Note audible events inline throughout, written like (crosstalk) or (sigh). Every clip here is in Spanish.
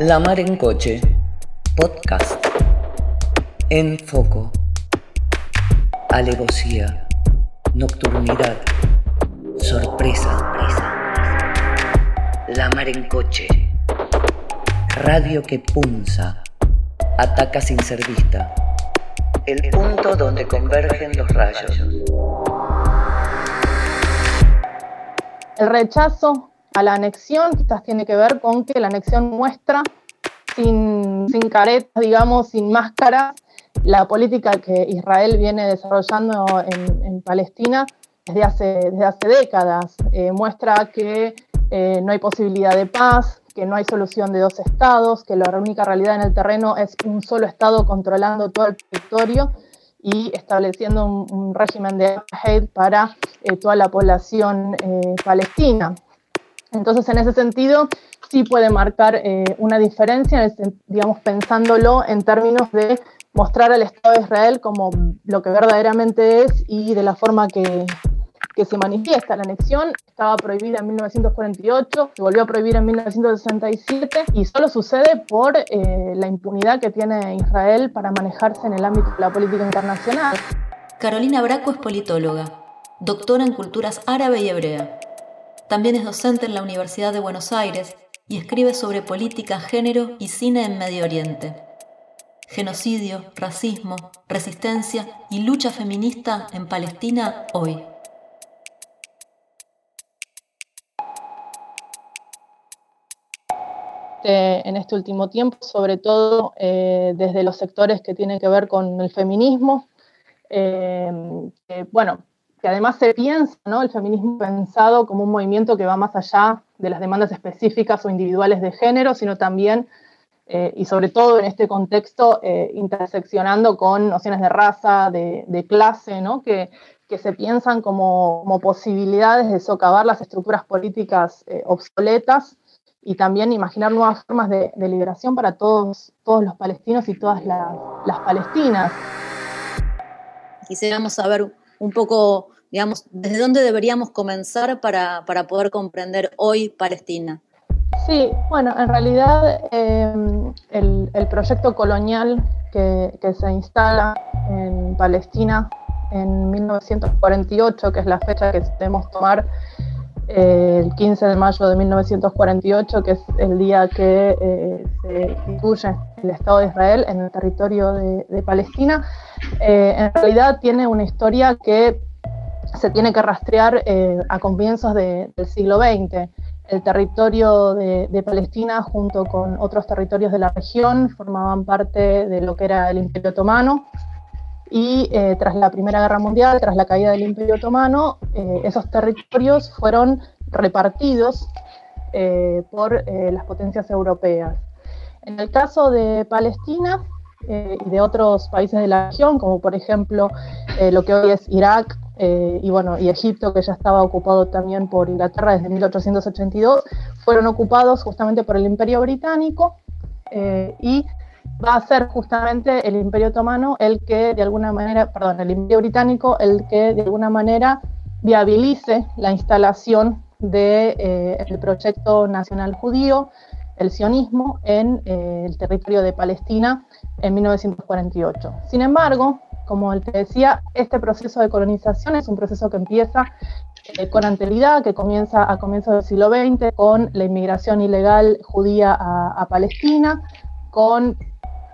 La Mar en Coche, podcast. En foco. Alevosía. Nocturnidad. Sorpresa. La Mar en Coche. Radio que punza. Ataca sin ser vista. El punto donde convergen los rayos. El rechazo a la anexión quizás tiene que ver con que la anexión muestra sin, sin caretas, digamos, sin máscaras, la política que Israel viene desarrollando en, Palestina desde hace, desde hace décadas. Eh, muestra que eh, no hay posibilidad de paz, que no hay solución de dos estados, que la única realidad en el terreno es un solo estado controlando todo el territorio y estableciendo un, régimen de apartheid para eh, toda la población palestina. Entonces, en ese sentido, sí puede marcar eh, una diferencia, digamos, pensándolo en términos de mostrar al Estado de Israel como lo que verdaderamente es y de la forma que, se manifiesta. La anexión estaba prohibida en 1948, se volvió a prohibir en 1967 y solo sucede por eh, la impunidad que tiene Israel para manejarse en el ámbito de la política internacional. Carolina Braco es politóloga, doctora en culturas árabe y hebrea. También es docente en la Universidad de Buenos Aires y escribe sobre política, género y cine en Medio Oriente. Genocidio, racismo, resistencia y lucha feminista en Palestina hoy. en este último tiempo, sobre todo eh, desde los sectores que tienen que ver con el feminismo. Eh, bueno, que además se piensa el feminismo pensado como un movimiento que va más allá de las demandas específicas o individuales de género, sino también eh, y sobre todo en este contexto eh, interseccionando con nociones de raza, de, clase, que, se piensan como, como, posibilidades de socavar las estructuras políticas eh, obsoletas y también imaginar nuevas formas de, liberación para todos, todos los palestinos y todas las palestinas. Quisiéramos saber un poco, digamos, desde dónde deberíamos comenzar para, poder comprender hoy Palestina. Sí, bueno, en realidad em, el, proyecto colonial que, se instala en Palestina en 1948, que es la fecha que debemos tomar eh, el 15 de mayo de 1948, que es el día que eh, se instituye el Estado de Israel en el territorio de, Palestina, eh, en realidad tiene una historia que se tiene que rastrear a comienzos del siglo XX. El territorio de, Palestina, junto con otros territorios de la región, formaban parte de lo que era el Imperio Otomano, y eh, tras la Primera Guerra Mundial, tras la caída del Imperio Otomano, eh, esos territorios fueron repartidos eh, por las potencias europeas. En el caso de Palestina y de otros países de la región, como por ejemplo lo que hoy es Irak y, bueno, y Egipto, que ya estaba ocupado también por Inglaterra desde 1882, fueron ocupados justamente por el Imperio Británico y va a ser justamente el Imperio Otomano el que de alguna manera, perdón, el Imperio Británico el que de alguna manera viabilice la instalación del de, eh, proyecto nacional judío, el sionismo, en eh, el territorio de Palestina en 1948. Sin embargo, como te decía, este proceso de colonización es un proceso que empieza eh, con anterioridad, que comienza a comienzos del siglo XX con la inmigración ilegal judía a, Palestina, con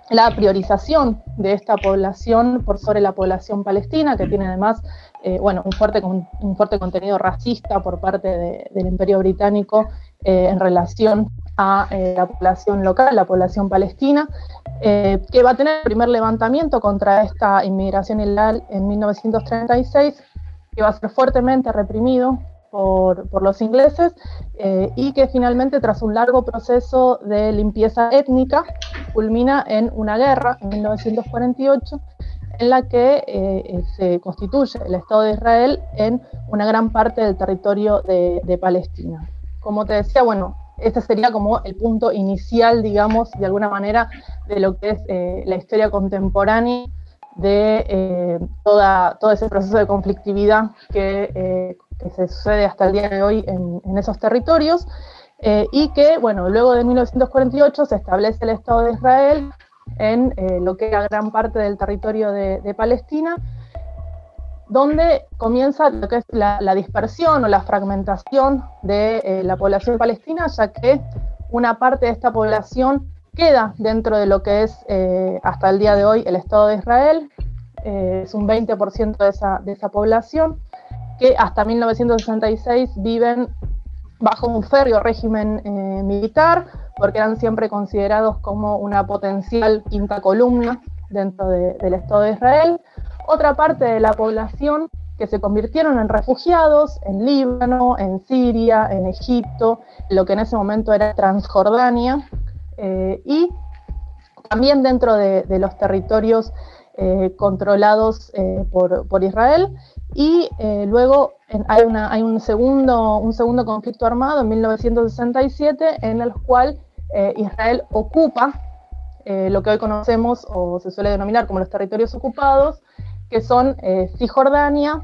la priorización de esta población por sobre la población palestina, que tiene además eh, bueno, un, fuerte, un fuerte contenido racista por parte del Imperio Británico eh, en relación a eh, la población local, la población palestina, que va a tener el primer levantamiento contra esta inmigración ilegal en 1936, que va a ser fuertemente reprimido por, los ingleses eh, y que finalmente tras un largo proceso de limpieza étnica culmina en una guerra en 1948 en la que eh, se constituye el Estado de Israel en una gran parte del territorio de, Palestina. Como te decía, bueno, este sería como el punto inicial, digamos, de alguna manera, de lo que es eh, la historia contemporánea de toda, todo ese proceso de conflictividad que que se sucede hasta el día de hoy en, esos territorios. eh, y que, bueno, luego de 1948 se establece el Estado de Israel en eh, lo que era gran parte del territorio de, Palestina, donde comienza lo que es la, dispersión o la fragmentación de eh, la población palestina, ya que una parte de esta población queda dentro de lo que es hasta el día de hoy el Estado de Israel, es un 20% de esa, población, que hasta 1966 viven bajo un férreo régimen eh, militar, porque eran siempre considerados como una potencial quinta columna dentro del Estado de Israel. Otra parte de la población que se convirtieron en refugiados en Líbano, en Siria, en Egipto, lo que en ese momento era Transjordania, eh, y también dentro de, los territorios eh, controlados por, por, Israel, y eh, luego hay, un, segundo, un segundo conflicto armado en 1967 en el cual eh, Israel ocupa eh, lo que hoy conocemos o se suele denominar como los territorios ocupados, que son Cisjordania,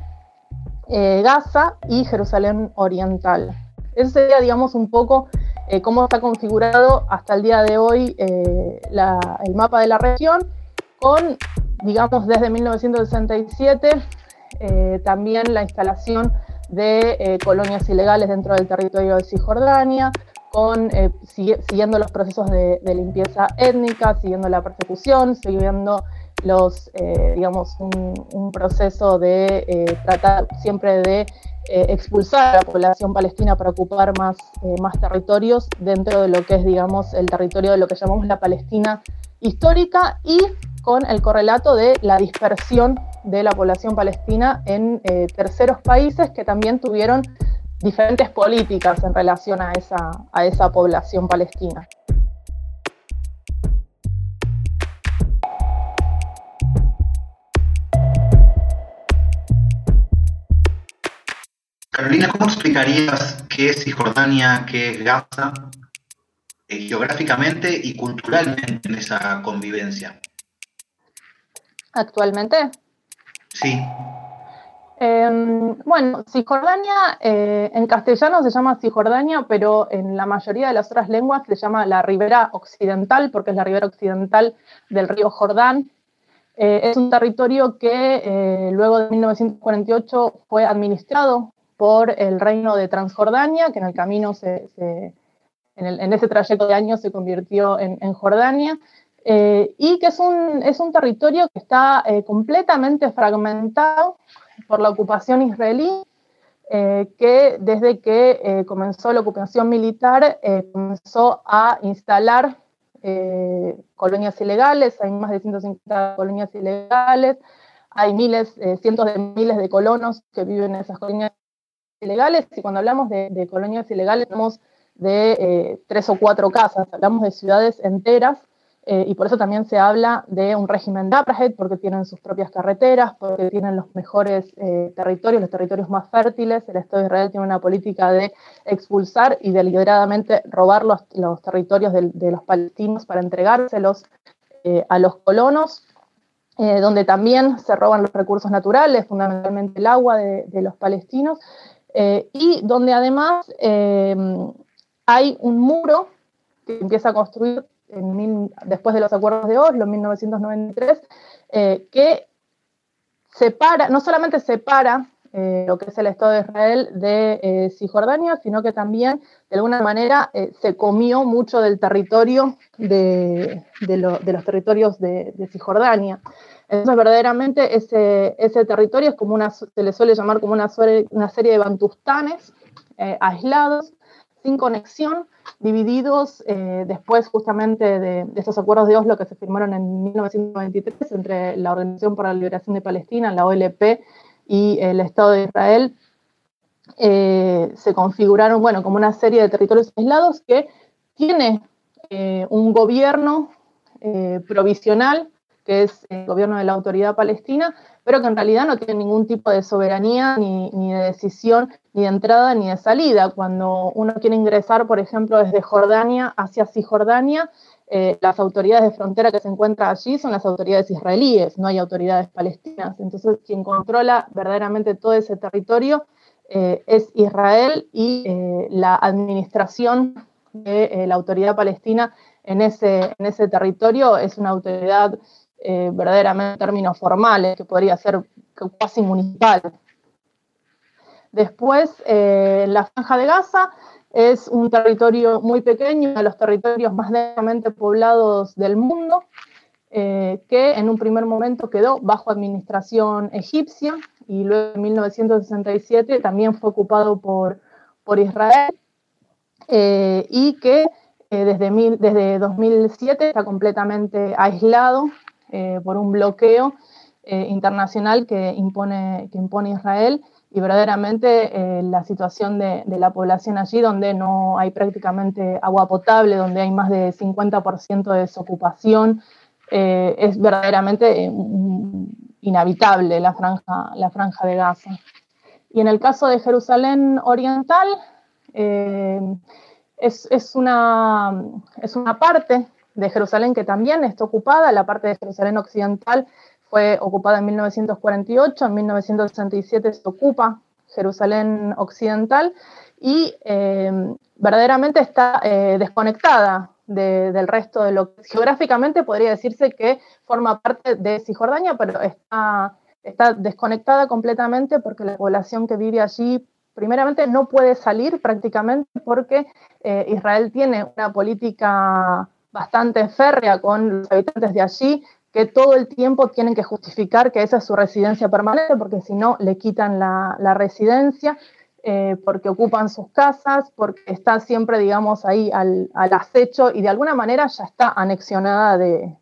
Gaza y Jerusalén Oriental. Ese sería, digamos, un poco cómo está configurado hasta el día de hoy el mapa de la región, con, digamos, desde 1967 eh, también la instalación de eh, colonias ilegales dentro del territorio de Cisjordania, con, eh, siguiendo los procesos de, limpieza étnica, siguiendo la persecución, siguiendo los, digamos, un, proceso de tratar siempre de expulsar a la población palestina para ocupar más, más territorios dentro de lo que es, digamos, el territorio de lo que llamamos la Palestina histórica y con el correlato de la dispersión de la población palestina en eh, terceros países que también tuvieron diferentes políticas en relación a esa, a esa población palestina. Carolina, ¿cómo explicarías qué es Cisjordania, qué es Gaza, eh, geográficamente y culturalmente en esa convivencia? Actualmente. Sí. Em, bueno, Cisjordania eh, en castellano se llama Cisjordania, pero en la mayoría de las otras lenguas se llama la ribera occidental, porque es la ribera occidental del río Jordán. Eh, es un territorio que luego de 1948 fue administrado por el reino de Transjordania, que en el camino, en, ese trayecto de años se convirtió en Jordania. Eh, y que es un, es un, territorio que está eh, completamente fragmentado por la ocupación israelí, eh, que desde que comenzó la ocupación militar comenzó a instalar colonias ilegales, hay más de 150 colonias ilegales, hay miles, cientos de miles de colonos que viven en esas colonias ilegales, y cuando hablamos de, colonias ilegales hablamos de tres o cuatro casas, hablamos de ciudades enteras eh, y por eso también se habla de un régimen de apartheid, porque tienen sus propias carreteras, porque tienen los mejores eh, territorios, los territorios más fértiles. El Estado de Israel tiene una política de expulsar y deliberadamente robar los, territorios de, los palestinos para entregárselos eh, a los colonos, donde también se roban los recursos naturales, fundamentalmente el agua de los palestinos, y donde además hay un muro que empieza a construir después de los acuerdos de Oslo en 1993, eh, que separa, no solamente separa eh, lo que es el Estado de Israel de eh, Cisjordania, sino que también de alguna manera se comió mucho del territorio de, los territorios de, Cisjordania. Entonces, verdaderamente ese, ese territorio es como una, se le suele llamar como una, serie de bantustanes aislados, sin conexión, divididos eh, después justamente de, estos acuerdos de Oslo que se firmaron en 1993 entre la Organización para la Liberación de Palestina, la OLP, y el Estado de Israel, eh, se configuraron, bueno, como una serie de territorios aislados que tiene eh, un gobierno provisional, que es el gobierno de la autoridad palestina, pero que en realidad no tiene ningún tipo de soberanía, ni, de decisión, ni de entrada, ni de salida. Cuando uno quiere ingresar, por ejemplo, desde Jordania hacia Cisjordania, eh, las autoridades de frontera que se encuentran allí son las autoridades israelíes, no hay autoridades palestinas. Entonces, quien controla verdaderamente todo ese territorio es Israel y la administración de la autoridad palestina en ese territorio es una autoridad verdaderamente en términos formales, que podría ser casi municipal. Después, la franja de Gaza es un territorio muy pequeño, uno de los territorios más densamente poblados del mundo, eh, que en un primer momento quedó bajo administración egipcia y luego en 1967 también fue ocupado por, por Israel eh, y que eh, desde, desde 2007 está completamente aislado por un bloqueo internacional que impone, que impone Israel y verdaderamente eh, la situación de, la población allí, donde no hay prácticamente agua potable, donde hay más de 50% de desocupación, eh, es verdaderamente eh, inhabitable la franja, la franja de Gaza. Y en el caso de Jerusalén Oriental, es, es, una, es una parte de Jerusalén que también está ocupada, la parte de Jerusalén Occidental fue ocupada en 1948, en 1967 se ocupa Jerusalén Occidental y eh, verdaderamente está eh, desconectada del resto de lo que geográficamente podría decirse que forma parte de Cisjordania, pero está, está desconectada completamente porque la población que vive allí primeramente no puede salir prácticamente porque eh, Israel tiene una política bastante férrea con los habitantes de allí que todo el tiempo tienen que justificar que esa es su residencia permanente, porque si no le quitan la, residencia, eh, porque ocupan sus casas, porque está siempre, digamos, ahí al, acecho y de alguna manera ya está anexionada de,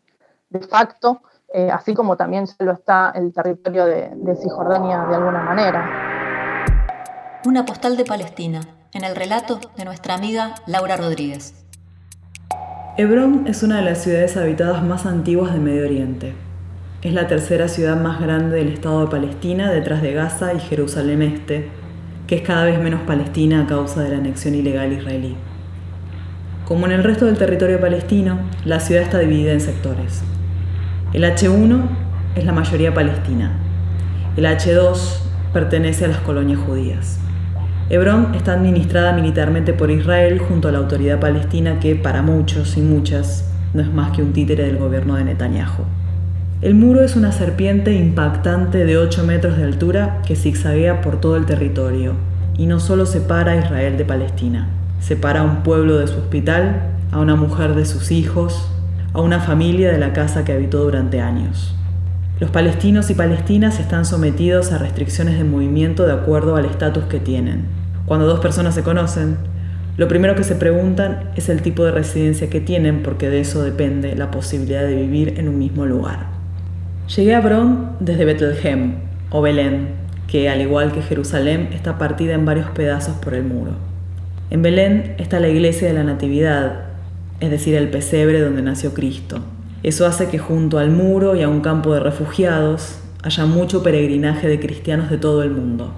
facto, eh, así como también ya lo está el territorio de, de Cisjordania de alguna manera. Una postal de Palestina, en el relato de nuestra amiga Laura Rodríguez. Hebrón es una de las ciudades habitadas más antiguas de Medio Oriente. Es la tercera ciudad más grande del Estado de Palestina detrás de Gaza y Jerusalén Este, que es cada vez menos palestina a causa de la anexión ilegal israelí. Como en el resto del territorio palestino, la ciudad está dividida en sectores. El H1 es la mayoría palestina. El H2 pertenece a las colonias judías. Hebrón está administrada militarmente por Israel junto a la autoridad palestina que, para muchos y muchas, no es más que un títere del gobierno de Netanyahu. El muro es una serpiente impactante de 8 metros de altura que zigzaguea por todo el territorio y no solo separa a Israel de Palestina, separa a un pueblo de su hospital, a una mujer de sus hijos, a una familia de la casa que habitó durante años. Los palestinos y palestinas están sometidos a restricciones de movimiento de acuerdo al estatus que tienen. Cuando dos personas se conocen, lo primero que se preguntan es el tipo de residencia que tienen porque de eso depende la posibilidad de vivir en un mismo lugar. Llegué a Bron desde Bethlehem, o Belén, que al igual que Jerusalén está partida en varios pedazos por el muro. En Belén está la iglesia de la Natividad, es decir, el pesebre donde nació Cristo. Eso hace que junto al muro y a un campo de refugiados haya mucho peregrinaje de cristianos de todo el mundo.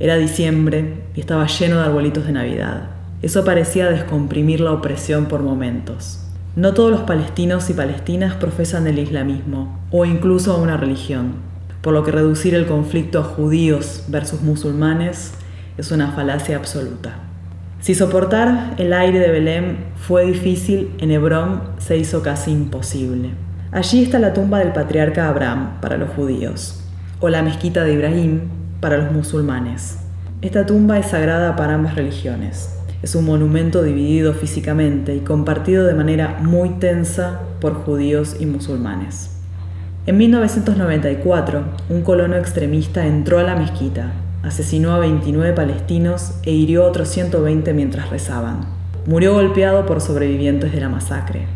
Era diciembre y estaba lleno de arbolitos de Navidad. Eso parecía descomprimir la opresión por momentos. No todos los palestinos y palestinas profesan el islamismo o incluso una religión, por lo que reducir el conflicto a judíos versus musulmanes es una falacia absoluta. Si soportar el aire de Belén fue difícil, en Hebrón se hizo casi imposible. Allí está la tumba del patriarca Abraham para los judíos, o la mezquita de Ibrahim para los musulmanes. Esta tumba es sagrada para ambas religiones. Es un monumento dividido físicamente y compartido de manera muy tensa por judíos y musulmanes. En 1994, un colono extremista entró a la mezquita asesinó a 29 palestinos e hirió a otros 120 mientras rezaban. Murió golpeado por sobrevivientes de la masacre.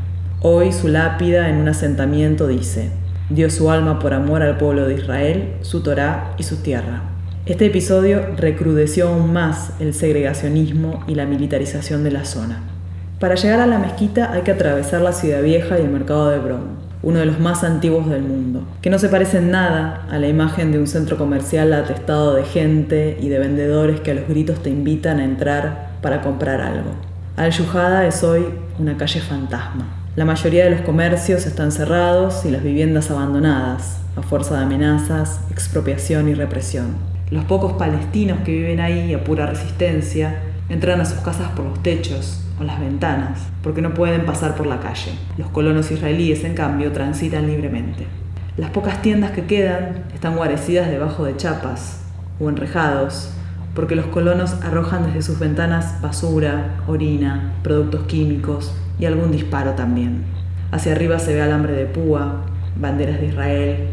Hoy su lápida en un asentamiento dice, dio su alma por amor al pueblo de Israel, su Torá y su tierra. Este episodio recrudeció aún más el segregacionismo y la militarización de la zona. Para llegar a la mezquita hay que atravesar la ciudad vieja y el mercado de Bron, uno de los más antiguos del mundo, que no se parece en nada a la imagen de un centro comercial atestado de gente y de vendedores que a los gritos te invitan a entrar para comprar algo. Al-Yuhada es hoy una calle fantasma. La mayoría de los comercios están cerrados y las viviendas abandonadas, a fuerza de amenazas, expropiación y represión. Los pocos palestinos que viven ahí a pura resistencia entran a sus casas por los techos o las ventanas, porque no pueden pasar por la calle. Los colonos israelíes, en cambio, transitan libremente. Las pocas tiendas que quedan están guarecidas debajo de chapas o enrejados, porque los colonos arrojan desde sus ventanas basura, orina, productos químicos y algún disparo también. Hacia arriba se ve alambre de púa, banderas de Israel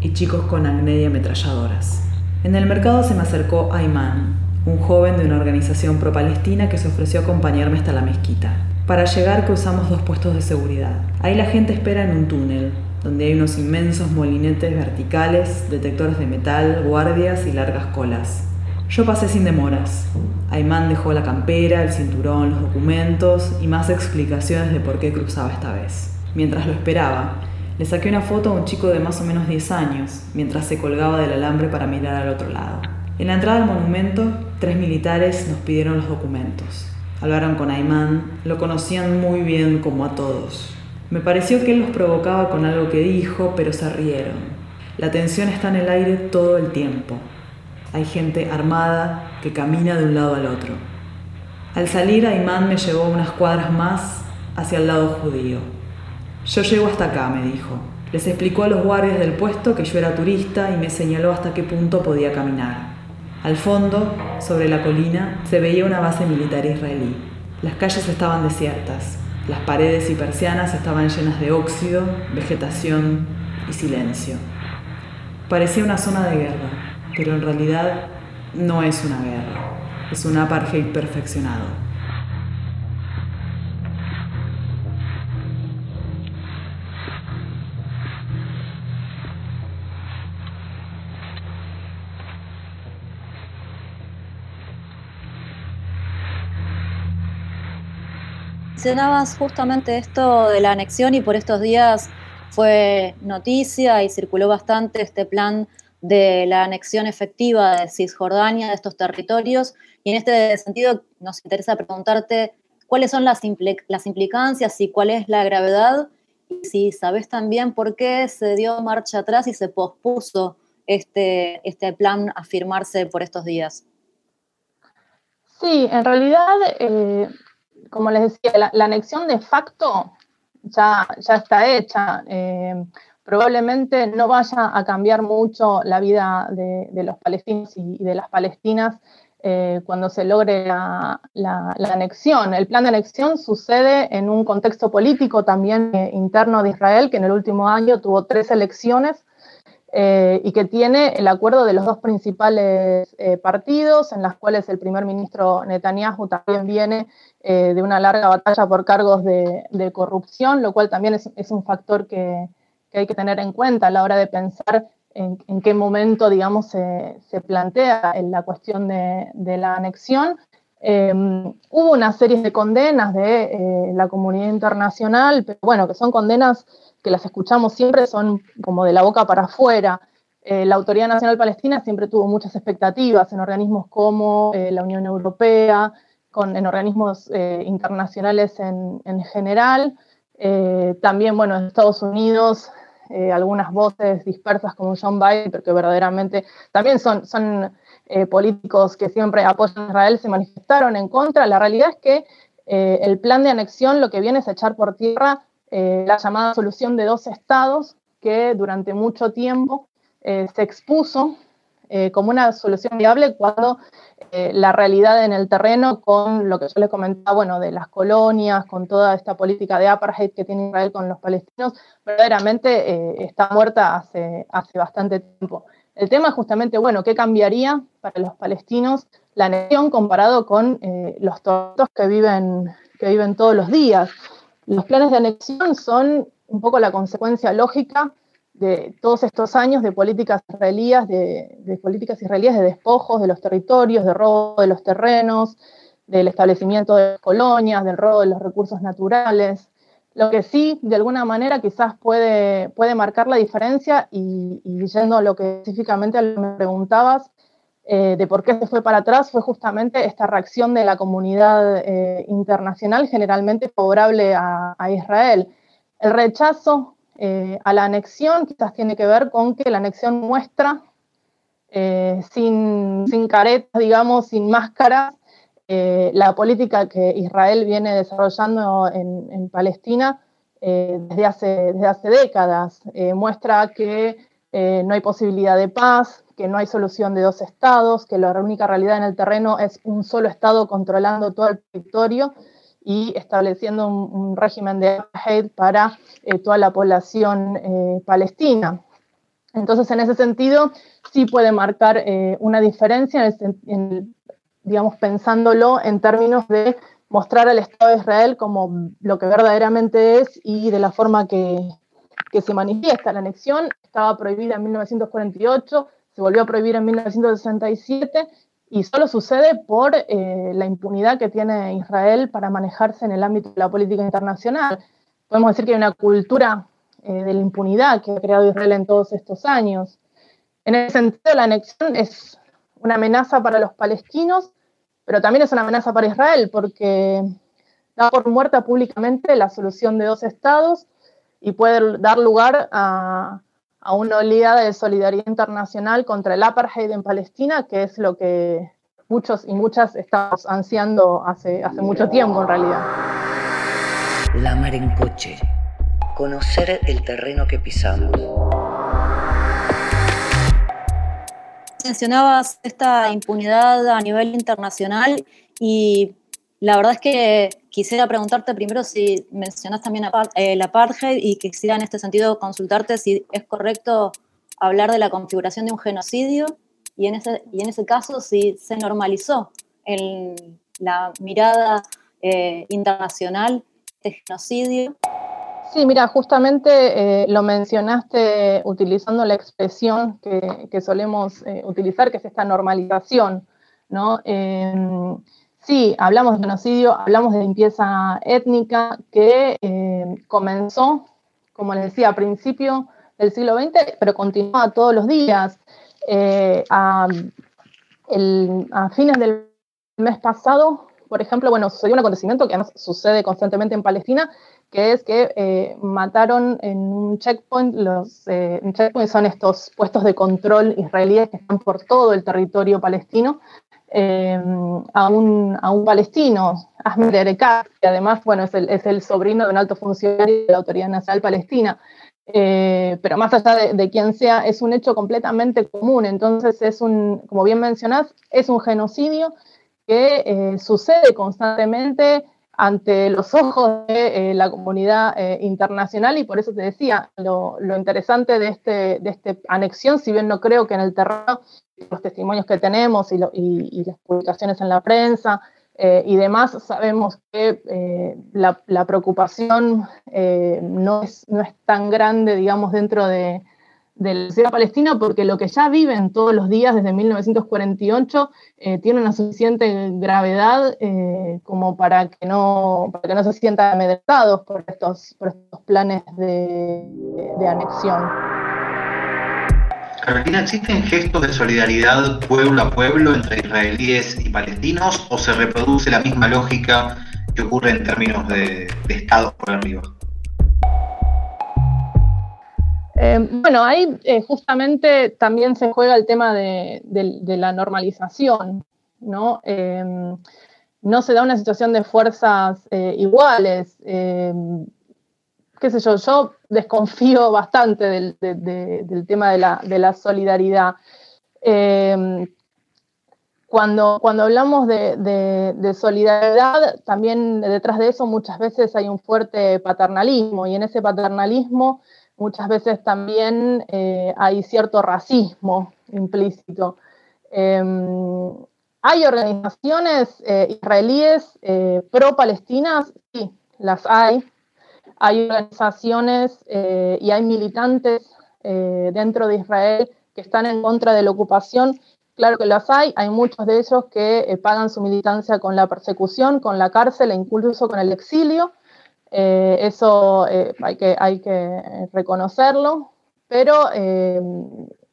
y chicos con acné y ametralladoras. En el mercado se me acercó Ayman, un joven de una organización pro-palestina que se ofreció a acompañarme hasta la mezquita. Para llegar cruzamos dos puestos de seguridad. Ahí la gente espera en un túnel, donde hay unos inmensos molinetes verticales, detectores de metal, guardias y largas colas. Yo pasé sin demoras. Ayman dejó la campera, el cinturón, los documentos y más explicaciones de por qué cruzaba esta vez. Mientras lo esperaba, le saqué una foto a un chico de más o menos 10 años, mientras se colgaba del alambre para mirar al otro lado. En la entrada al monumento, tres militares nos pidieron los documentos. Hablaron con Ayman, lo conocían muy bien como a todos. Me pareció que él los provocaba con algo que dijo, pero se rieron. La tensión está en el aire todo el tiempo. Hay gente armada que camina de un lado al otro. Al salir, Ayman me llevó unas cuadras más hacia el lado judío. Yo llego hasta acá, me dijo. Les explicó a los guardias del puesto que yo era turista y me señaló hasta qué punto podía caminar. Al fondo, sobre la colina, se veía una base militar israelí. Las calles estaban desiertas. Las paredes y persianas estaban llenas de óxido, vegetación y silencio. Parecía una zona de guerra, pero en realidad no es una guerra, es un apartheid perfeccionado. Mencionabas justamente esto de la anexión y por estos días fue noticia y circuló bastante este plan de la anexión efectiva de Cisjordania, de estos territorios. Y en este sentido nos interesa preguntarte cuáles son las, implicancias y cuál es la gravedad y si sabes también por qué se dio marcha atrás y se pospuso este, este plan a firmarse por estos días. Sí, en realidad eh, como les decía, la, anexión de facto ya, ya está hecha. Eh, probablemente no vaya a cambiar mucho la vida de, los palestinos y, de las palestinas eh, cuando se logre la, anexión. El plan de anexión sucede en un contexto político también eh, interno de Israel, que en el último año tuvo tres elecciones y que tiene el acuerdo de los dos principales partidos, en las cuales el primer ministro Netanyahu también viene eh, de una larga batalla por cargos de, corrupción, lo cual también es, un factor que, hay que tener en cuenta a la hora de pensar en, qué momento, digamos, se, plantea la cuestión de, la anexión. Eh, hubo una serie de condenas de eh, la comunidad internacional, pero bueno, que son condenas que las escuchamos siempre, son como de la boca para afuera. la Autoridad Nacional Palestina siempre tuvo muchas expectativas en organismos como la Unión Europea, en organismos eh, internacionales en, general. Eh, también, bueno, en Estados Unidos, eh, algunas voces dispersas como John Biden, porque verdaderamente también son políticos que siempre apoyan a Israel, se manifestaron en contra. La realidad es que el plan de anexión lo que viene es echar por tierra la llamada solución de dos estados, que durante mucho tiempo se expuso como una solución viable cuando eh, la realidad en el terreno con lo que yo les comentaba, bueno, de las colonias, con toda esta política de apartheid que tiene Israel con los palestinos, verdaderamente eh, está muerta hace bastante tiempo. El tema es justamente, bueno, ¿qué cambiaría para los palestinos la anexión comparado con eh, los tortos que viven, que viven todos los días? Los planes de anexión son un poco la consecuencia lógica de todos estos años de políticas israelíes, de, políticas israelíes de despojos de los territorios, de robo de los terrenos, del establecimiento de colonias, del robo de los recursos naturales. Lo que sí, de alguna manera, quizás puede, puede marcar la diferencia, y, yendo a lo que específicamente me preguntabas, eh, de por qué se fue para atrás, fue justamente esta reacción de la comunidad eh, internacional, generalmente favorable a, a Israel. El rechazo eh, a la anexión quizás tiene que ver con que la anexión muestra sin, sin caretas, digamos, sin máscaras, la política que Israel viene desarrollando en, Palestina desde, hace, desde hace décadas. muestra que no hay posibilidad de paz, que no hay solución de dos estados, que la única realidad en el terreno es un solo estado controlando todo el territorio y estableciendo un, régimen de apartheid para eh, toda la población eh, palestina. Entonces, en ese sentido, sí puede marcar eh, una diferencia, digamos, pensándolo en términos de mostrar al Estado de Israel como lo que verdaderamente es y de la forma que, se manifiesta. La anexión estaba prohibida en 1948, se volvió a prohibir en 1967 y solo sucede por eh, la impunidad que tiene Israel para manejarse en el ámbito de la política internacional. Podemos decir que hay una cultura eh, de la impunidad que ha creado Israel en todos estos años. En ese sentido, la anexión es una amenaza para los palestinos, pero también es una amenaza para Israel, porque da por muerta públicamente la solución de dos estados y puede dar lugar a, a una oleada de solidaridad internacional contra el apartheid en Palestina, que es lo que muchos y muchas estamos ansiando hace, hace mucho tiempo en realidad. La mar en coche. Conocer el terreno que pisamos. Mencionabas esta impunidad a nivel internacional y la verdad es que quisiera preguntarte primero si mencionas también el apartheid y quisiera en este sentido consultarte si es correcto hablar de la configuración de un genocidio y en ese, y en ese caso si se normalizó en la mirada eh, internacional de genocidio. Sí, mira, justamente eh, lo mencionaste utilizando la expresión que, solemos utilizar, que es esta normalización, ¿no? Sí, hablamos de genocidio, hablamos de limpieza étnica que eh, comenzó, como les decía, a principio del siglo XX, pero continúa todos los días. Eh, a, fines del mes pasado, por ejemplo, bueno, sucedió un acontecimiento que sucede constantemente en Palestina, que es que eh, mataron en un checkpoint, los checkpoint son estos puestos de control israelíes que están por todo el territorio palestino, Em, a, un, a, un, palestino, Ahmed Erekat, que además bueno, es, el, es el sobrino de un alto funcionario de la Autoridad Nacional Palestina. Eh, pero más allá de, de, quien sea, es un hecho completamente común. Entonces, es un, como bien mencionás, es un genocidio que eh, sucede constantemente ante los ojos de eh, la comunidad internacional y por eso te decía, lo, interesante de, este, de esta anexión, si bien no creo que en el terreno los testimonios que tenemos y, las publicaciones en la prensa eh, y demás, sabemos que eh, la, preocupación eh, no es tan grande, digamos, dentro de, la sociedad palestina, porque lo que ya viven todos los días desde 1948 tiene una suficiente gravedad como para que, no, para que no se sientan amedrentados por estos, por estos planes de, de anexión. Carolina, ¿existen gestos de solidaridad pueblo a pueblo entre israelíes y palestinos o se reproduce la misma lógica que ocurre en términos de, estados por arriba? Eh, bueno, ahí eh, justamente también se juega el tema de, la normalización, ¿no? Eh, no se da una situación de fuerzas iguales qué sé yo, yo desconfío (laughs) bastante del, tema de la, solidaridad. Cuando, cuando, hablamos de, solidaridad, también detrás de eso muchas veces hay un fuerte paternalismo y en ese paternalismo muchas veces también eh, hay cierto racismo implícito. Em, ¿Hay organizaciones eh, israelíes pro-palestinas? Sí, las hay hay organizaciones eh, y hay militantes eh, dentro de Israel que están en contra de la ocupación. Claro que las hay, hay muchos de ellos que eh, pagan su militancia con la persecución, con la cárcel e incluso con el exilio. Eso hay, que, hay que reconocerlo, pero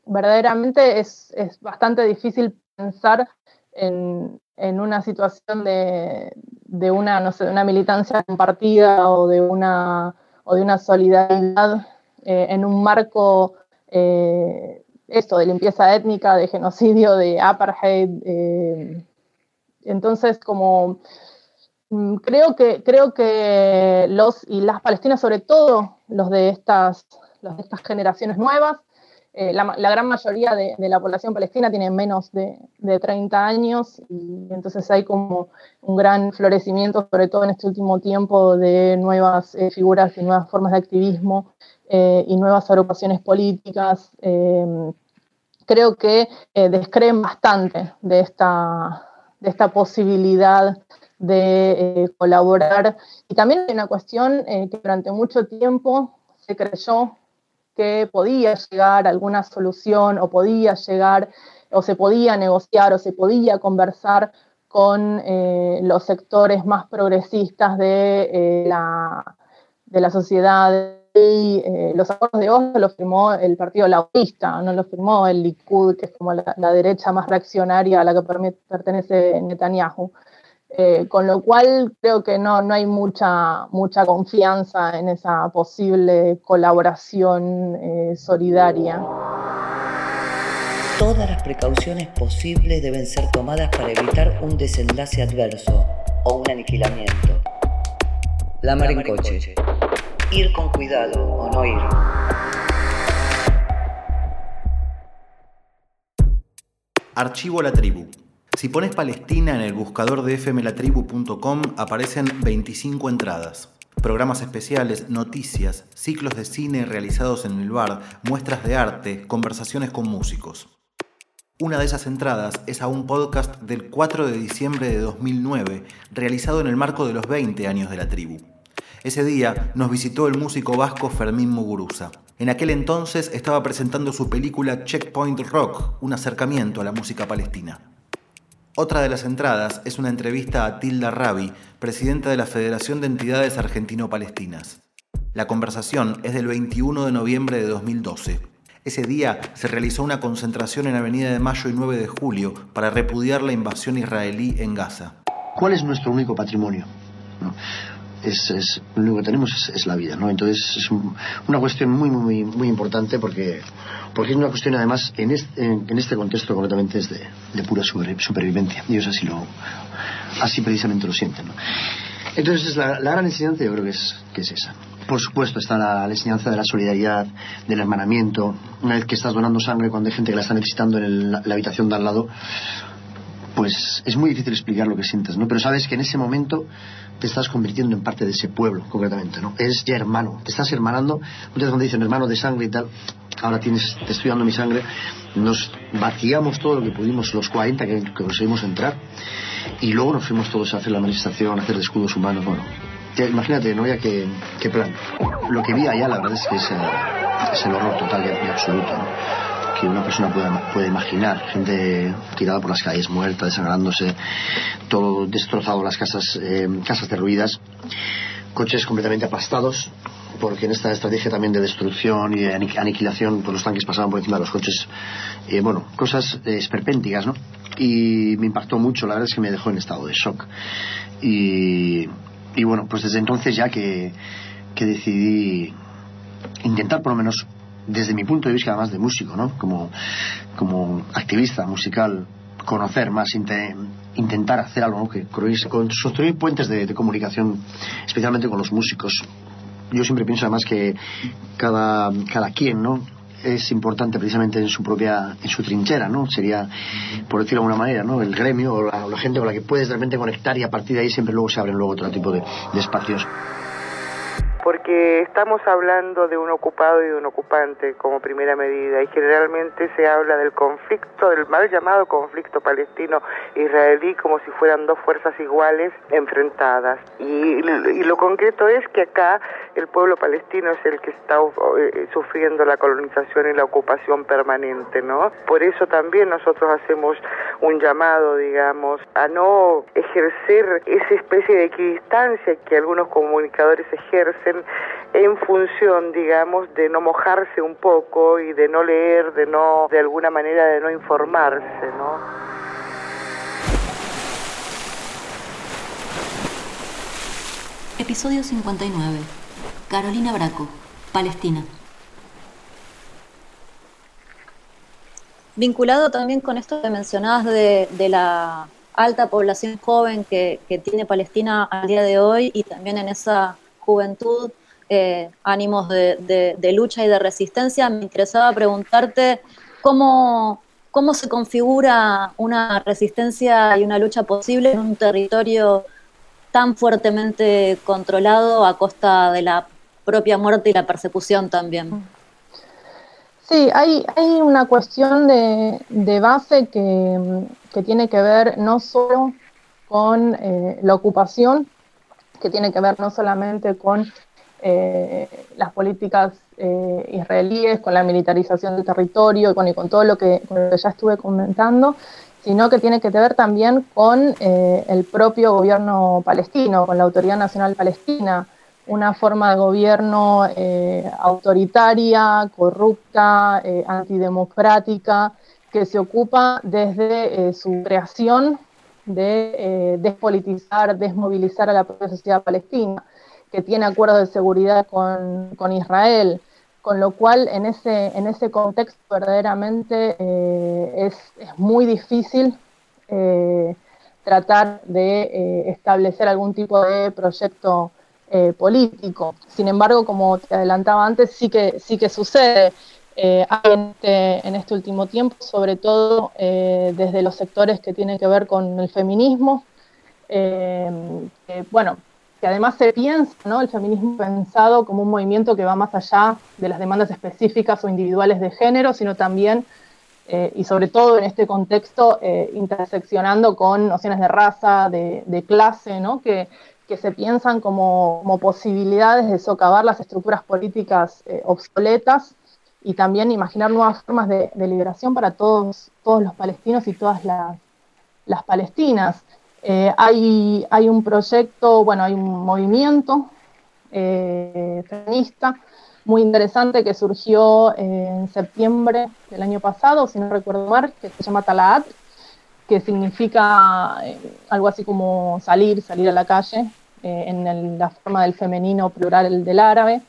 verdaderamente es, es bastante difícil pensar en, en una situación de, de, una, no sé, de una militancia compartida o de una, o de una solidaridad eh, en un marco eh, esto, de limpieza étnica, de genocidio, de apartheid. Eh, entonces, como creo que, creo que los y las palestinas, sobre todo los de estas, los de estas generaciones nuevas, eh, la, gran mayoría de, la población palestina tiene menos de, 30 años y entonces hay como un gran florecimiento, sobre todo en este último tiempo, de nuevas eh, figuras y nuevas formas de activismo eh, y nuevas agrupaciones políticas. creo que descreen bastante de esta, de esta posibilidad de colaborar. Y también hay una cuestión que durante mucho tiempo se creyó que podía llegar alguna solución o podía llegar o se podía negociar o se podía conversar con eh, los sectores más progresistas de, eh, la, de la sociedad. Y eh, los acuerdos de Oslo los firmó el Partido Laborista, no los firmó el Likud, que es como la derecha más reaccionaria a la que pertenece Netanyahu. Eh, con lo cual creo que no, no hay mucha, mucha confianza en esa posible colaboración eh, solidaria. Todas las precauciones posibles deben ser tomadas para evitar un desenlace adverso o un aniquilamiento. La mar en coche. Ir con cuidado o no ir. Archivo La Tribu si pones Palestina en el buscador de fmlatribu.com aparecen 25 entradas. Programas especiales, noticias, ciclos de cine realizados en el bar, muestras de arte, conversaciones con músicos. Una de esas entradas es a un podcast del 4 de diciembre de 2009, realizado en el marco de los 20 años de la tribu. Ese día nos visitó el músico vasco Fermín Muguruza. En aquel entonces estaba presentando su película Checkpoint Rock, un acercamiento a la música palestina. Otra de las entradas es una entrevista a Tilda Rabi, presidenta de la Federación de Entidades Argentino-Palestinas. La conversación es del 21 de noviembre de 2012. Ese día se realizó una concentración en Avenida de Mayo y 9 de Julio para repudiar la invasión israelí en Gaza. ¿Cuál es nuestro único patrimonio? Es, lo único que tenemos es, la vida, ¿no? Entonces es una cuestión muy, muy, muy importante porque, porque es una cuestión además en este, en, este contexto completamente es de, de pura supervivencia. Ellos así lo, así precisamente lo sienten, ¿no? Entonces la, la, gran enseñanza yo creo que es, que es esa. Por supuesto está la, enseñanza de la solidaridad, del hermanamiento. Una vez que estás donando sangre cuando hay gente que la está necesitando en la habitación de al lado, pues es muy difícil explicar lo que sientes, ¿no? Pero sabes que en ese momento te estás convirtiendo en parte de ese pueblo, concretamente, ¿no? Eres ya hermano, te estás hermanando. Muchas veces cuando dicen hermano de sangre y tal, ahora tienes, te estoy dando mi sangre, nos vaciamos todo lo que pudimos, los 40 que, conseguimos entrar, y luego nos fuimos todos a hacer la manifestación, a hacer escudos humanos, bueno. imagínate, ¿no? Ya qué, plan. Lo que vi allá, la verdad es que es, eh, el horror total y, absoluto. Que una persona puede, imaginar. Gente tirada por las calles, muerta, desangrándose, todo destrozado, las casas, eh, casas derruidas, coches completamente aplastados, porque en esta estrategia también de destrucción y de aniquilación, pues los tanques pasaban por encima de los coches. Eh, bueno, cosas eh, esperpénticas, ¿no? Y me impactó mucho, la verdad es que me dejó en estado de shock. Y, y bueno, pues desde entonces ya que, que decidí intentar por lo menos desde mi punto de vista además de músico, ¿no? Como, como activista musical, conocer más, intentar hacer algo, que construir puentes de, comunicación, especialmente con los músicos. Yo siempre pienso además que cada, cada quien, ¿no? es importante precisamente en su propia en su trinchera no sería por decirlo de alguna manera no el gremio o la, gente con la que puedes realmente conectar y a partir de ahí siempre luego se abren luego otro tipo de espacios porque estamos hablando de un ocupado y de un ocupante como primera medida y generalmente se habla del conflicto, del mal llamado conflicto palestino-israelí como si fueran dos fuerzas iguales enfrentadas. Y, lo concreto es que acá el pueblo palestino es el que está eh, sufriendo la colonización y la ocupación permanente, ¿no? Por eso también nosotros hacemos un llamado, digamos, a no ejercer esa especie de equidistancia que algunos comunicadores ejercen en función, digamos, de no mojarse un poco y de no leer, de no, de alguna manera, de no informarse, ¿no? Episodio 59. Carolina Braco, Palestina. vinculado también con esto que mencionabas de, la alta población joven que, tiene Palestina al día de hoy y también en esa juventud eh, ánimos de, lucha y de resistencia, me interesaba preguntarte cómo, cómo se configura una resistencia y una lucha posible en un territorio tan fuertemente controlado a costa de la propia muerte y la persecución también. Sí, hay, hay una cuestión de, base que, que, tiene que ver no solo con eh, la ocupación, que tiene que ver no solamente con eh, las políticas eh, israelíes, con la militarización del territorio y con todo lo que, con lo que ya estuve comentando, sino que tiene que ver también con eh, el propio gobierno palestino, con la Autoridad Nacional Palestina, una forma de gobierno autoritaria, corrupta, antidemocrática, que se ocupa desde su creación de despolitizar, desmovilizar a la propia sociedad palestina, que tiene acuerdos de seguridad con, Israel, con lo cual en ese, en ese contexto verdaderamente eh, es, muy difícil eh, tratar de eh, establecer algún tipo de proyecto político. Sin embargo, como te adelantaba antes, sí que, sí que sucede. Este, en, este, último tiempo, sobre todo desde los sectores que tienen que ver con el feminismo, bueno, que además se piensa, ¿no? El feminismo pensado como un movimiento que va más allá de las demandas específicas o individuales de género, sino también, eh, y sobre todo en este contexto, eh, interseccionando con nociones de raza, de, clase, ¿no? Que, que se piensan como, posibilidades de socavar las estructuras políticas eh, obsoletas y también imaginar nuevas formas de, liberación para todos, todos los palestinos y todas las, palestinas. Eh, hay, hay, un proyecto, bueno, hay un movimiento eh, feminista muy interesante que surgió en septiembre del año pasado, si no recuerdo mal, que se llama Talaat, que significa eh, algo así como salir, salir a la calle, en la forma del femenino plural del árabe,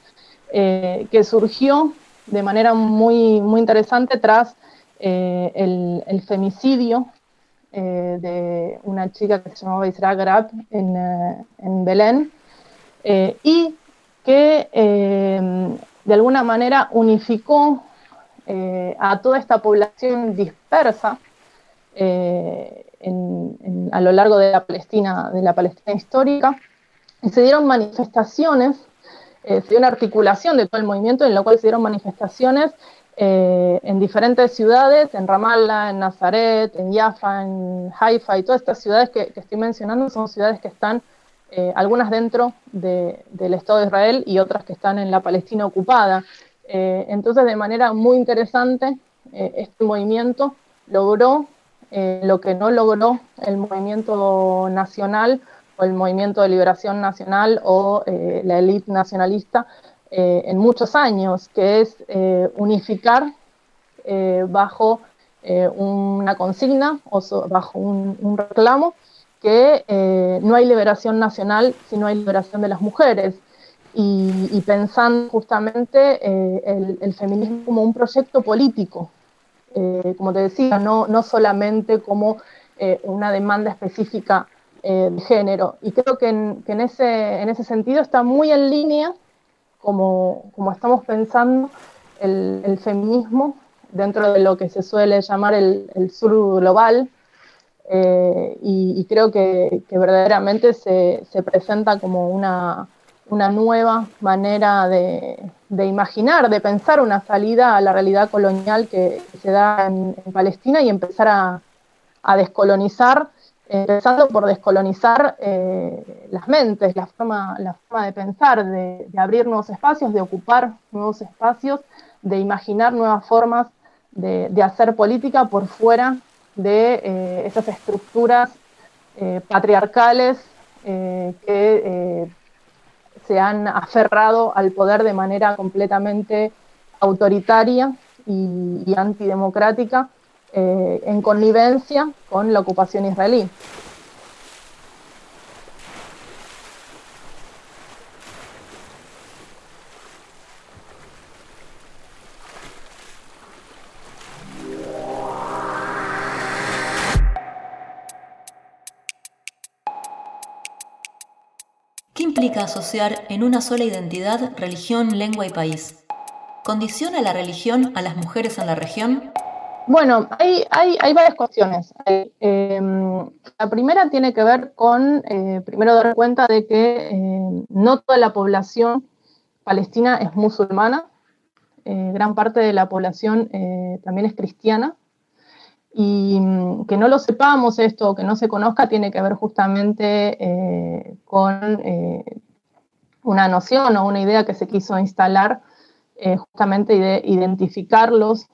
que surgió de manera muy, muy interesante tras el, el femicidio eh, de una chica que se llamaba Isra Grab en, eh, en Belén, eh, y que de alguna manera unificó a toda esta población dispersa a lo largo de la Palestina, de la Palestina histórica, y se dieron manifestaciones, se dio una articulación de todo el movimiento en la cual se dieron manifestaciones eh, en diferentes ciudades, en Ramallah, en Nazaret, en Jaffa, en Haifa y todas estas ciudades que, estoy mencionando son ciudades que están, eh, algunas dentro del Estado de Israel y otras que están en la Palestina ocupada. Eh, entonces, de manera muy interesante, este movimiento logró lo que no logró el movimiento nacional el movimiento de liberación nacional o la élite nacionalista, eh, en muchos años, que es eh, unificar eh, bajo una consigna o bajo un, reclamo que no hay liberación nacional si no hay liberación de las mujeres. Y, pensando justamente el, feminismo como un proyecto político, como te decía, no, no solamente como una demanda específica de género. Y creo que, en, en, ese, en ese sentido está muy en línea como, estamos pensando el, feminismo dentro de lo que se suele llamar el, sur global. Eh, y, creo que, verdaderamente se, presenta como una, nueva manera de, imaginar, de pensar una salida a la realidad colonial que, se da en, Palestina y empezar a descolonizar empezando por descolonizar eh, las mentes, la forma, la forma de pensar, de, abrir nuevos espacios, de ocupar nuevos espacios, de imaginar nuevas formas de, hacer política por fuera de eh, esas estructuras eh, patriarcales que se han aferrado al poder de manera completamente autoritaria y antidemocrática eh, en connivencia con la ocupación israelí. ¿Qué implica asociar en una sola identidad religión, lengua y país? ¿Condiciona la religión a las mujeres en la región? Bueno, hay, varias cuestiones. Em, la primera tiene que ver con, eh, primero, dar cuenta de que eh, no toda la población palestina es musulmana, eh, gran parte de la población también es cristiana, y mm, que no lo sepamos esto, que no se conozca, tiene que ver justamente con una noción o una idea que se quiso instalar justamente de identificarlos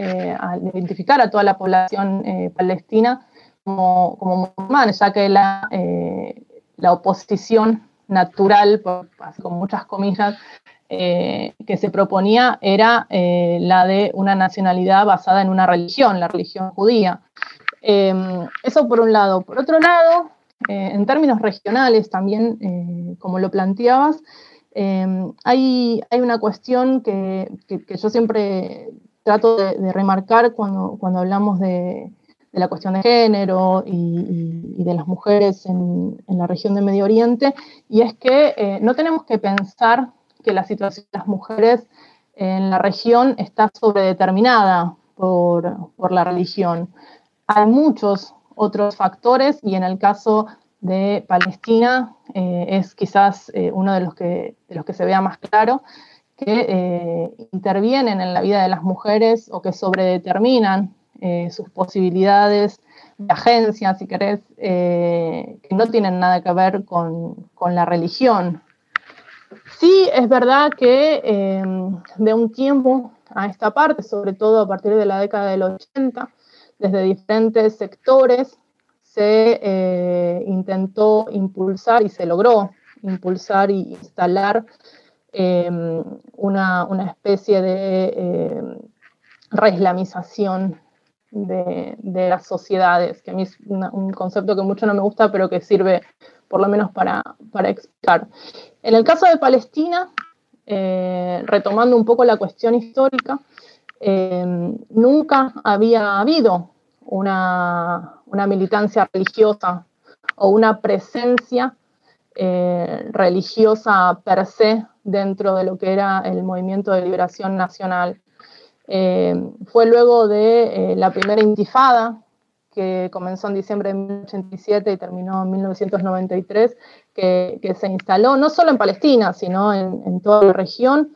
eh, identificar a toda la población eh, palestina como, como musulmanes, ya que la, eh, la oposición natural, con muchas comillas, que se proponía era la de una nacionalidad basada en una religión, la religión judía. eso por un lado. Por otro lado, en términos regionales también, como lo planteabas, hay, hay, una cuestión que, que, yo siempre trato de, remarcar cuando, cuando hablamos de, la cuestión de género y, de las mujeres en, la región de Medio Oriente, y es que eh, no tenemos que pensar que la situación de las mujeres en la región está sobredeterminada por, por la religión. Hay muchos otros factores y en el caso de Palestina eh, es quizás eh, uno de los, que, de los que se vea más claro, que eh, intervienen en la vida de las mujeres o que sobredeterminan eh, sus posibilidades de agencia, si querés, eh, que no tienen nada que ver con, la religión. Sí, es verdad que de un tiempo a esta parte, sobre todo a partir de la década del 80, desde diferentes sectores se intentó impulsar y se logró impulsar e instalar Em, una, especie de eh, reislamización de, las sociedades, que a mí es un concepto que mucho no me gusta, pero que sirve por lo menos para, explicar. En el caso de Palestina, eh, retomando un poco la cuestión histórica, em, nunca había habido una, una, militancia religiosa o una presencia eh, religiosa per se dentro de lo que era el movimiento de liberación nacional. Eh, fue luego de eh, la primera intifada, que comenzó en diciembre de 1987 y terminó en 1993, que, que se instaló no solo en Palestina, sino en, toda la región.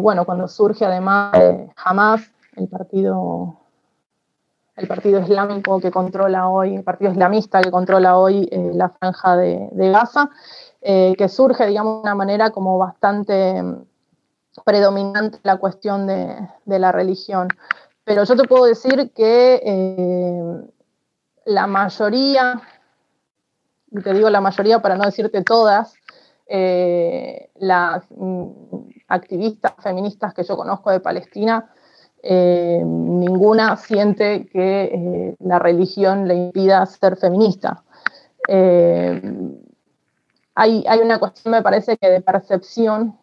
bueno, cuando surge además Hamas, el partido el partido islámico que controla hoy, el partido islamista que controla hoy eh, la franja de, Gaza, eh, que surge, digamos, de una manera como bastante mm, predominante la cuestión de, la religión. Pero yo te puedo decir que eh, la mayoría, y te digo la mayoría para no decirte todas, las mm, activistas feministas que yo conozco de Palestina, eh, ninguna siente que eh, la religión le impida ser feminista. Eh, hay, una cuestión, me parece, que de percepción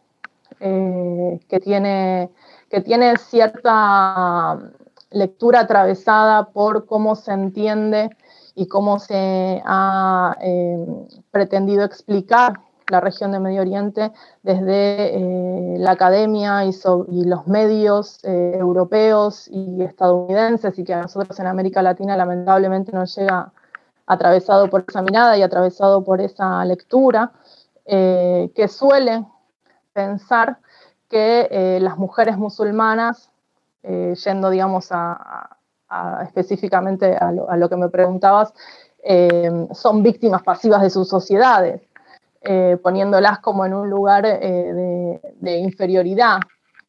que, tiene, que tiene cierta lectura atravesada por cómo se entiende y cómo se ha pretendido explicar la región de Medio Oriente desde eh, la academia y, los medios eh, europeos y estadounidenses y que a nosotros en América Latina lamentablemente nos llega atravesado por esa mirada y atravesado por esa lectura, eh, que suele pensar que las mujeres musulmanas, yendo digamos a, específicamente a lo, que me preguntabas, son víctimas pasivas de sus sociedades eh, poniéndolas como en un lugar eh, de, inferioridad.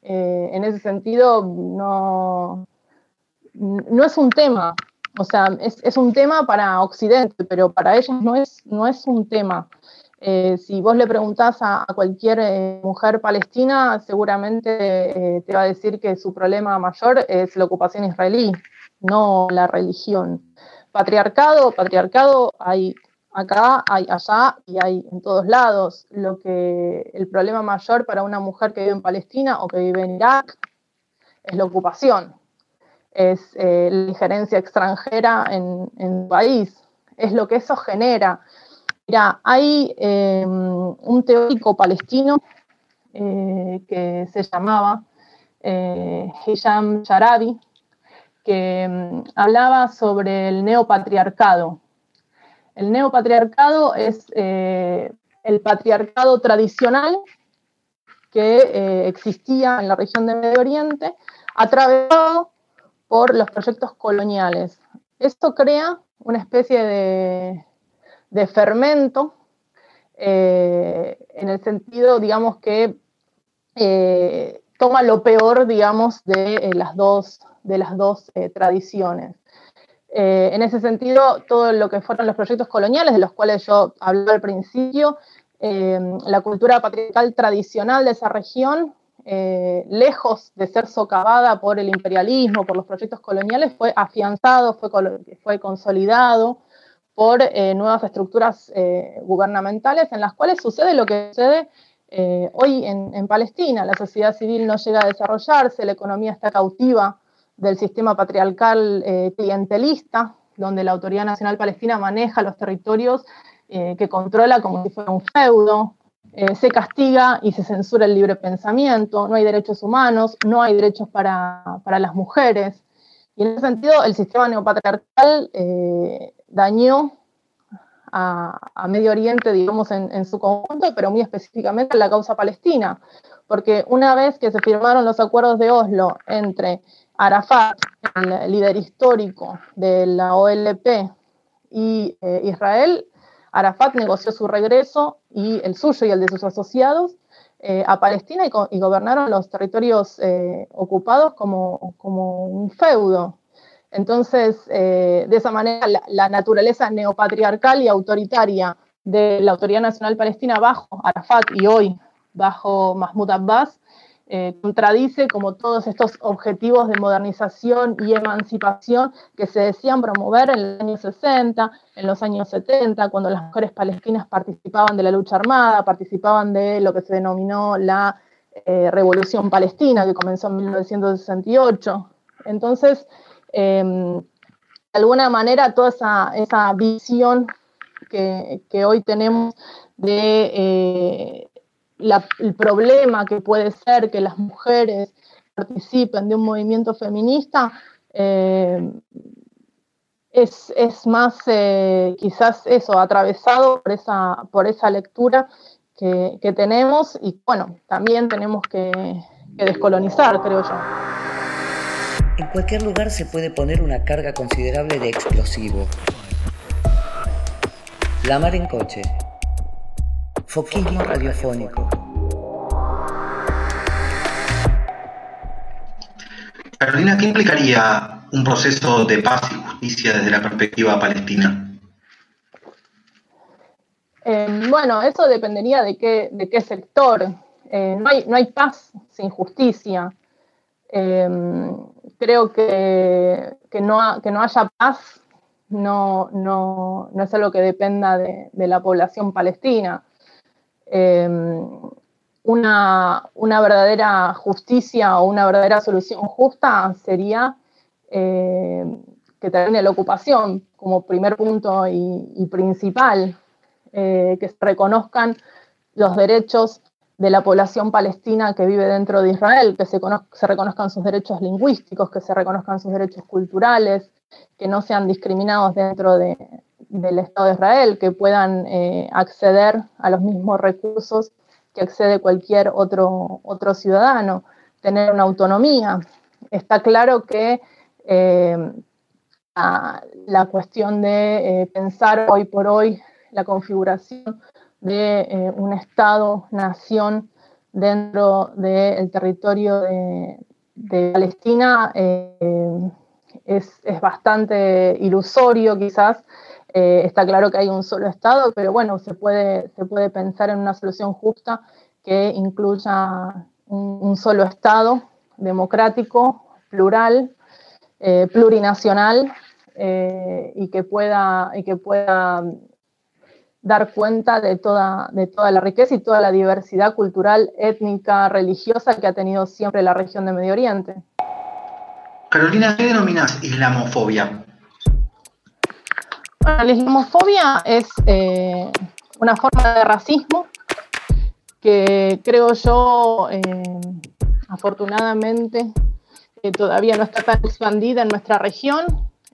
Eh, en ese sentido, no, no es un tema, o sea, es, un tema para Occidente, pero para ellos no es, no es un tema. si vos le preguntás a, cualquier mujer palestina, seguramente te va a decir que su problema mayor es la ocupación israelí, no la religión. Patriarcado, patriarcado hay acá, hay allá y hay en todos lados. Lo que el problema mayor para una mujer que vive en Palestina o que vive en Irak es la ocupación, es eh, la injerencia extranjera en, en país, es lo que eso genera. Mira, hay un teórico palestino que se llamaba Hisham Sharabi, que mm, hablaba sobre el neopatriarcado. El neopatriarcado es eh, el patriarcado tradicional que eh, existía en la región de Medio Oriente, atravesado por los proyectos coloniales. Esto crea una especie de, fermento eh, en el sentido, digamos, que toma lo peor, digamos, de las dos de las dos tradiciones. Eh, en ese sentido, todo lo que fueron los proyectos coloniales, de los cuales yo hablé al principio, eh, la cultura patriarcal tradicional de esa región, lejos de ser socavada por el imperialismo, por los proyectos coloniales, fue afianzado, fue, consolidado por nuevas estructuras gubernamentales en las cuales sucede lo que sucede hoy en, Palestina. La sociedad civil no llega a desarrollarse, la economía está cautiva del sistema patriarcal eh, clientelista, donde la Autoridad Nacional Palestina maneja los territorios eh, que controla como si fuera un feudo, eh, se castiga y se censura el libre pensamiento, no hay derechos humanos, no hay derechos para, las mujeres. Y en ese sentido, el sistema neopatriarcal dañó a, Medio Oriente, digamos, en, en, su conjunto, pero muy específicamente a la causa palestina, porque una vez que se firmaron los acuerdos de Oslo entre Arafat, el líder histórico de la OLP, y eh, Israel, Arafat negoció su regreso y el suyo y el de sus asociados eh, a Palestina y, gobernaron los territorios eh, ocupados como, un feudo. Entonces, de esa manera, la, la, naturaleza neopatriarcal y autoritaria de la Autoridad Nacional Palestina bajo Arafat y hoy bajo Mahmoud Abbas eh, contradice como todos estos objetivos de modernización y emancipación que se decían promover en los años 60, en los años 70, cuando las mujeres palestinas participaban de la lucha armada, participaban de lo que se denominó la eh, Revolución Palestina, que comenzó en 1968. Entonces, em, de alguna manera, toda esa, visión que, que, hoy tenemos de el problema que puede ser que las mujeres participen de un movimiento feminista eh, es, más eh, quizás eso, atravesado por esa, por esa lectura que, tenemos y bueno, también tenemos que, que descolonizar, creo yo. En cualquier lugar se puede poner una carga considerable de explosivo. La mar en coche, Foquismo radiofónico. Carolina, ¿qué implicaría un proceso de paz y justicia desde la perspectiva palestina? Eh, bueno, eso dependería de qué, de qué sector. Eh, no, hay, no hay paz sin justicia. Eh, creo que, que, no, que no haya paz no, no, no, es algo que dependa de, de la población palestina. Em, una, verdadera justicia o una verdadera solución justa sería em, que termine la ocupación como primer punto y, principal, eh, que se reconozcan los derechos de la población palestina que vive dentro de Israel, que se, se, reconozcan sus derechos lingüísticos, que se reconozcan sus derechos culturales, que no sean discriminados dentro de, del Estado de Israel, que puedan eh, acceder a los mismos recursos que accede cualquier otro, otro ciudadano, tener una autonomía. Está claro que eh, la, cuestión de eh, pensar hoy por hoy la configuración de un Estado-nación dentro del territorio de, Palestina es, es, bastante ilusorio quizás eh, está claro que hay un solo Estado, pero bueno, se puede, se puede pensar en una solución justa que incluya un, solo Estado democrático, plural, eh, plurinacional eh, y, que pueda, y que pueda dar cuenta de toda, de toda la riqueza y toda la diversidad cultural, étnica, religiosa que ha tenido siempre la región de Medio Oriente. Carolina, ¿qué denominas islamofobia? La islamofobia es, eh, una forma de racismo que creo yo, afortunadamente, todavía no está tan expandida en nuestra región.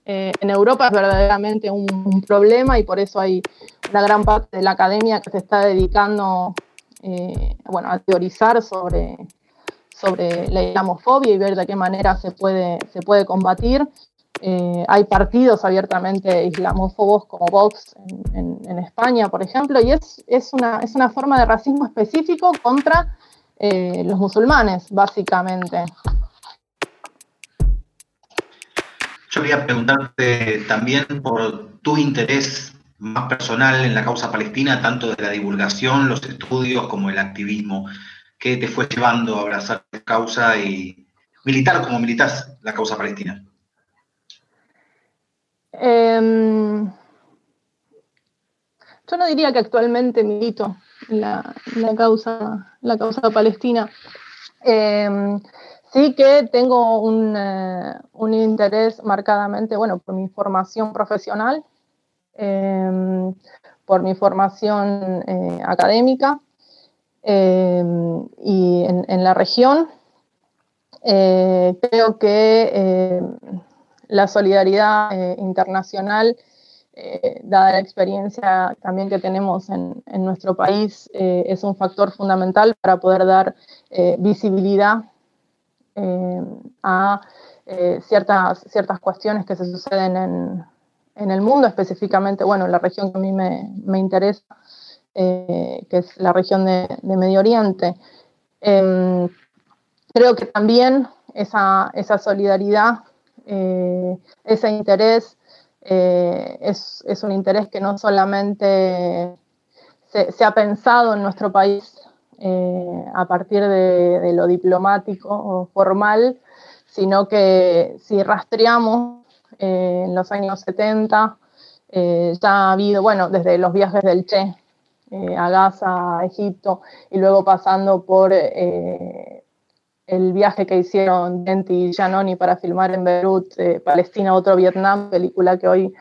en Europa es verdaderamente un, problema y por eso hay una gran parte de la academia que se está dedicando bueno, a teorizar sobre, sobre la islamofobia y ver de qué manera se puede, se puede combatir. Eh, hay partidos abiertamente islamófobos como Vox en, España, por ejemplo, y es, es, una, es una forma de racismo específico contra eh, los musulmanes, básicamente. Yo quería preguntarte también por tu interés más personal en la causa palestina, tanto de la divulgación, los estudios como el activismo. ¿Qué te fue llevando a abrazar la causa y militar como militas la causa palestina? Em, yo no diría que actualmente milito la, causa, la causa palestina. Em, sí que tengo eh, un, interés marcadamente, bueno, por mi formación profesional, em, por mi formación eh, académica y en, la región. Eh, creo que la solidaridad eh, internacional, eh, dada la experiencia también que tenemos en, nuestro país, es un factor fundamental para poder dar visibilidad a ciertas, ciertas cuestiones que se suceden en, el mundo, específicamente, bueno, la región que a mí me, me interesa, eh, que es la región de, Medio Oriente. Em, creo que también esa, solidaridad, eh, ese interés, eh, es, un interés que no solamente se, ha pensado en nuestro país a partir de, lo diplomático o formal, sino que si rastreamos en los años 70, ya ha habido, bueno, desde los viajes del Che eh, a Gaza, a Egipto, y luego pasando por eh, el viaje que hicieron Denti y Giannoni para filmar en Beirut, eh, Palestina, otro Vietnam, película que hoy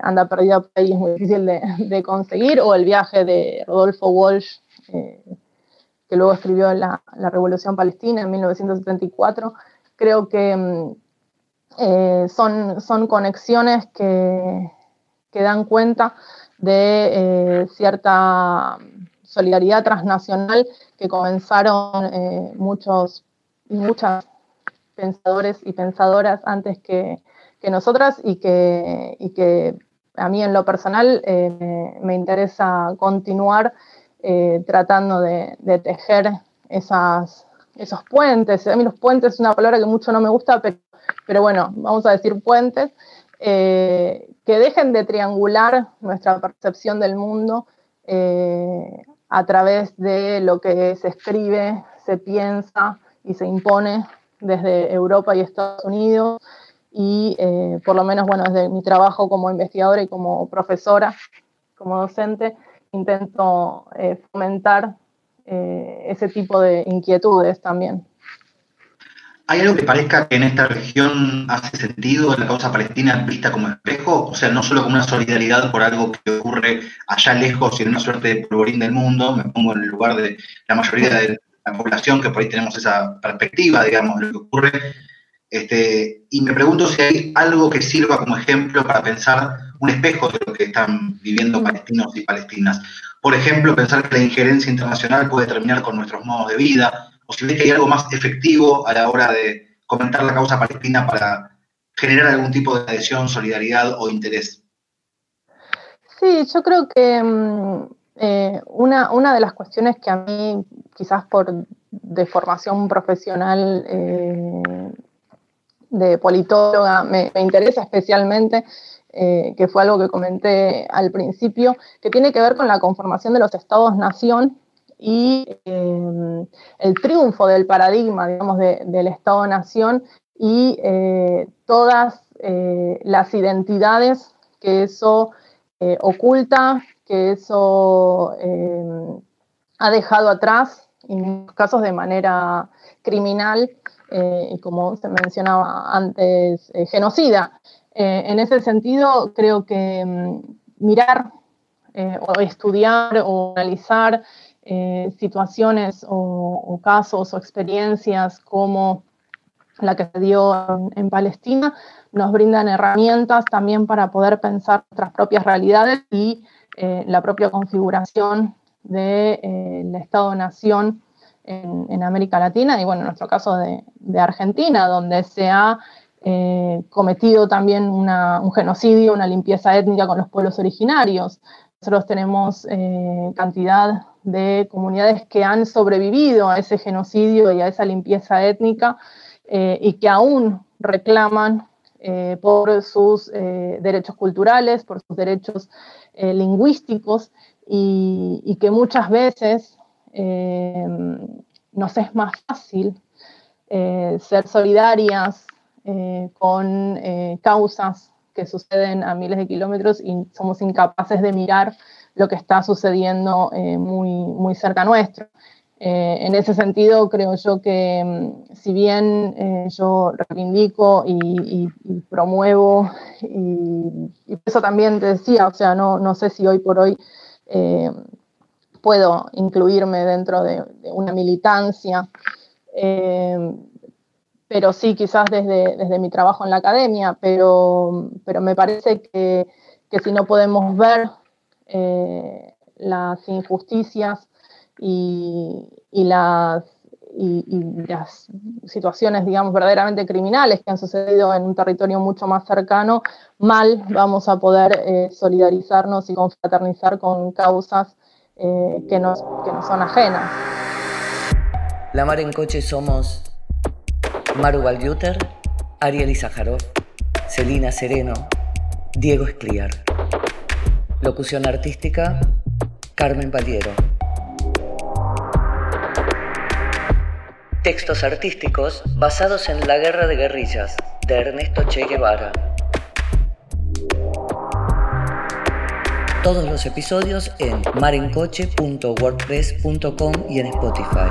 anda perdida por ahí, es muy difícil de, conseguir, o el viaje de Rodolfo Walsh, que luego escribió la, la, Revolución Palestina en 1974. Creo que mm, son, son conexiones que, que dan cuenta de eh, cierta solidaridad transnacional que comenzaron eh, muchos y muchas pensadores y pensadoras antes que, nosotras y que, que, a mí en lo personal eh, me, interesa continuar tratando de, tejer esas, esos puentes. A mí los puentes es una palabra que mucho no me gusta, pero, pero bueno, vamos a decir puentes eh, que dejen de triangular nuestra percepción del mundo eh, a través de lo que se escribe, se piensa y se impone desde Europa y Estados Unidos. Y eh, por lo menos, bueno, desde mi trabajo como investigadora y como profesora, como docente, intento fomentar ese tipo de inquietudes también. ¿Hay algo que parezca que en esta región hace sentido la causa palestina vista como espejo? O sea, no solo como una solidaridad por algo que ocurre allá lejos y en una suerte de polvorín del mundo, me pongo en el lugar de la mayoría de la población que por ahí tenemos esa perspectiva, digamos, de lo que ocurre. Este, y me pregunto si hay algo que sirva como ejemplo para pensar un espejo de lo que están viviendo palestinos y palestinas. Por ejemplo, pensar que la injerencia internacional puede terminar con nuestros modos de vida, o si ves que hay algo más efectivo a la hora de comentar la causa palestina para generar algún tipo de adhesión, solidaridad o interés. Sí, yo creo que mm, eh, una, de las cuestiones que a mí, quizás por de formación profesional eh, de politóloga, me, interesa especialmente, eh, que fue algo que comenté al principio, que tiene que ver con la conformación de los estados-nación y em, el triunfo del paradigma, digamos, del Estado-Nación y eh, todas eh, las identidades que eso eh, oculta, que eso em, ha dejado atrás, en muchos casos de manera criminal y como se mencionaba antes, genocida. en ese sentido, creo que em, mirar o estudiar o analizar situaciones o, casos o experiencias como la que se dio en, Palestina, nos brindan herramientas también para poder pensar nuestras propias realidades y la propia configuración del Estado-Nación en, América Latina y, bueno, en nuestro caso de, Argentina, donde se ha eh, cometido también un genocidio, una limpieza étnica con los pueblos originarios. Nosotros tenemos eh, cantidad de comunidades que han sobrevivido a ese genocidio y a esa limpieza étnica eh, y que aún reclaman por sus derechos culturales, por sus derechos lingüísticos y, que muchas veces eh, nos es más fácil eh, ser solidarias eh, con causas que suceden a miles de kilómetros y somos incapaces de mirar lo que está sucediendo muy, muy cerca nuestro. en ese sentido, creo yo que mm, si bien yo reivindico y, promuevo, y, eso también te decía, o sea, no, no sé si hoy por hoy puedo incluirme dentro de, una militancia, eh, pero sí quizás desde, desde, mi trabajo en la academia, pero, pero me parece que, si no podemos ver eh, las injusticias y, las, las situaciones, digamos, verdaderamente criminales que han sucedido en un territorio mucho más cercano, mal vamos a poder eh, solidarizarnos y confraternizar con causas eh, que, nos, que nos son ajenas. La Mar en Coche somos Maru Valdiuter, Ariel Izajarov, Celina Sereno, Diego Escliar. Locución artística, Carmen Valiero. Textos artísticos basados en La Guerra de Guerrillas, de Ernesto Che Guevara. Todos los episodios en marencoche.wordpress.com y en Spotify.